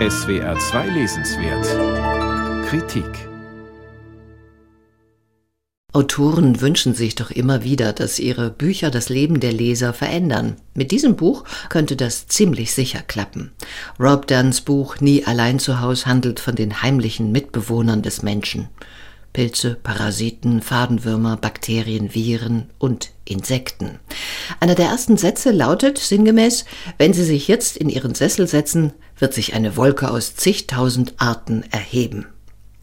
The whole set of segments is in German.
SWR 2 Lesenswert Kritik Autoren wünschen sich doch immer wieder, dass ihre Bücher das Leben der Leser verändern. Mit diesem Buch könnte das ziemlich sicher klappen. Rob Dunns Buch Nie allein zu Haus handelt von den heimlichen Mitbewohnern des Menschen. Pilze, Parasiten, Fadenwürmer, Bakterien, Viren und Insekten. Einer der ersten Sätze lautet sinngemäß, wenn Sie sich jetzt in Ihren Sessel setzen, wird sich eine Wolke aus zigtausend Arten erheben.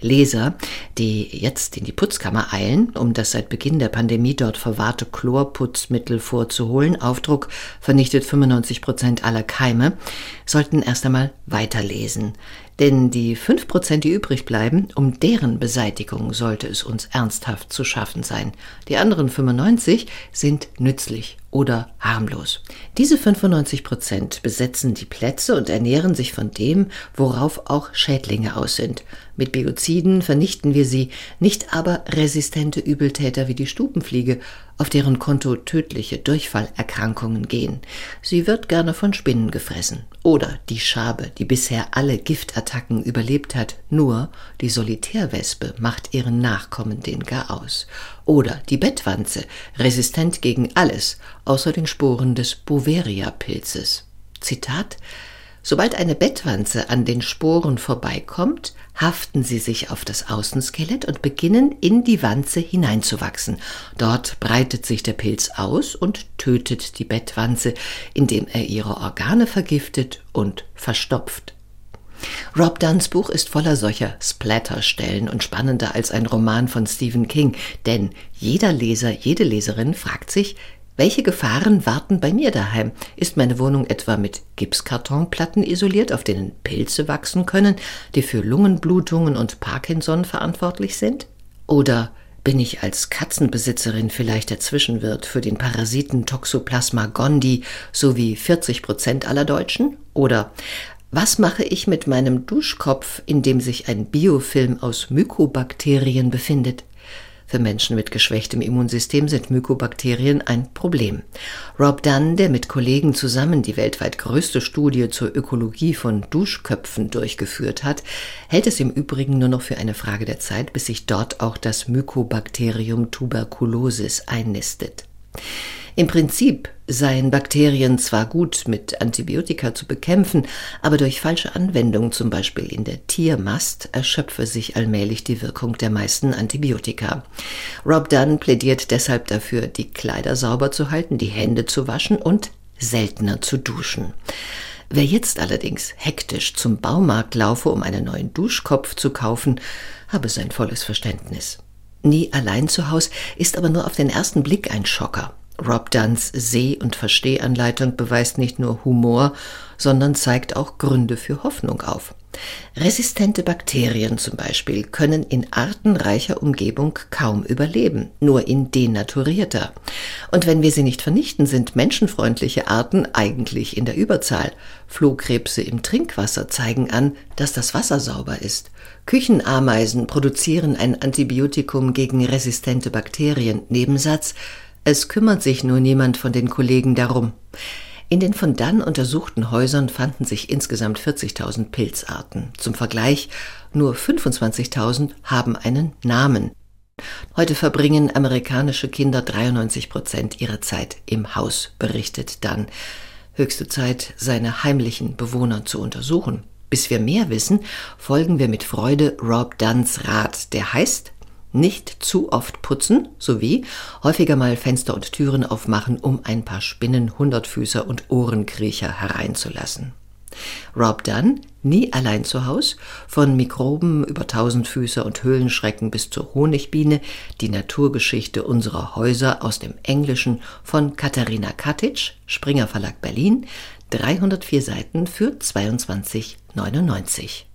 Leser, die jetzt in die Putzkammer eilen, um das seit Beginn der Pandemie dort verwahrte Chlorputzmittel vorzuholen, Aufdruck vernichtet 95 Prozent aller Keime, sollten erst einmal weiterlesen. Denn die fünf Prozent, die übrig bleiben, um deren Beseitigung sollte es uns ernsthaft zu schaffen sein. Die anderen 95 sind nützlich oder harmlos. Diese 95 Prozent besetzen die Plätze und ernähren sich von dem, worauf auch Schädlinge aus sind. Mit Bioziden vernichten wir sie, nicht aber resistente Übeltäter wie die Stubenfliege, auf deren Konto tödliche Durchfallerkrankungen gehen. Sie wird gerne von Spinnen gefressen. Oder die Schabe, die bisher alle Giftattacken überlebt hat, nur die Solitärwespe macht ihren Nachkommen den gar aus. Oder die Bettwanze, resistent gegen alles, außer den Sporen des Boveria-Pilzes. Zitat Sobald eine Bettwanze an den Sporen vorbeikommt, haften sie sich auf das Außenskelett und beginnen in die Wanze hineinzuwachsen. Dort breitet sich der Pilz aus und tötet die Bettwanze, indem er ihre Organe vergiftet und verstopft. Rob Dunns Buch ist voller solcher Splatterstellen und spannender als ein Roman von Stephen King, denn jeder Leser, jede Leserin fragt sich, welche Gefahren warten bei mir daheim? Ist meine Wohnung etwa mit Gipskartonplatten isoliert, auf denen Pilze wachsen können, die für Lungenblutungen und Parkinson verantwortlich sind? Oder bin ich als Katzenbesitzerin vielleicht der Zwischenwirt für den Parasiten Toxoplasma gondii sowie 40 Prozent aller Deutschen? Oder was mache ich mit meinem Duschkopf, in dem sich ein Biofilm aus Mykobakterien befindet? Für Menschen mit geschwächtem Immunsystem sind Mykobakterien ein Problem. Rob Dunn, der mit Kollegen zusammen die weltweit größte Studie zur Ökologie von Duschköpfen durchgeführt hat, hält es im Übrigen nur noch für eine Frage der Zeit, bis sich dort auch das Mykobakterium tuberculosis einnistet. Im Prinzip seien Bakterien zwar gut mit Antibiotika zu bekämpfen, aber durch falsche Anwendung, zum Beispiel in der Tiermast, erschöpfe sich allmählich die Wirkung der meisten Antibiotika. Rob Dunn plädiert deshalb dafür, die Kleider sauber zu halten, die Hände zu waschen und seltener zu duschen. Wer jetzt allerdings hektisch zum Baumarkt laufe, um einen neuen Duschkopf zu kaufen, habe sein volles Verständnis. Nie allein zu Haus ist aber nur auf den ersten Blick ein Schocker. Rob Dunns Seh- und Verstehanleitung beweist nicht nur Humor, sondern zeigt auch Gründe für Hoffnung auf. Resistente Bakterien zum Beispiel können in artenreicher Umgebung kaum überleben, nur in denaturierter. Und wenn wir sie nicht vernichten, sind menschenfreundliche Arten eigentlich in der Überzahl. Flohkrebse im Trinkwasser zeigen an, dass das Wasser sauber ist. Küchenameisen produzieren ein Antibiotikum gegen resistente Bakterien. Nebensatz es kümmert sich nur niemand von den Kollegen darum. In den von dann untersuchten Häusern fanden sich insgesamt 40.000 Pilzarten. Zum Vergleich, nur 25.000 haben einen Namen. Heute verbringen amerikanische Kinder 93 Prozent ihrer Zeit im Haus, berichtet dann. Höchste Zeit, seine heimlichen Bewohner zu untersuchen. Bis wir mehr wissen, folgen wir mit Freude Rob Dunns Rat, der heißt nicht zu oft putzen sowie häufiger mal Fenster und Türen aufmachen, um ein paar Spinnen, Hundertfüßer und Ohrenkriecher hereinzulassen. Rob Dunn, nie allein zu Haus, von Mikroben über Tausendfüßer und Höhlenschrecken bis zur Honigbiene, die Naturgeschichte unserer Häuser aus dem Englischen von Katharina Katic, Springer Verlag Berlin, 304 Seiten für 22,99.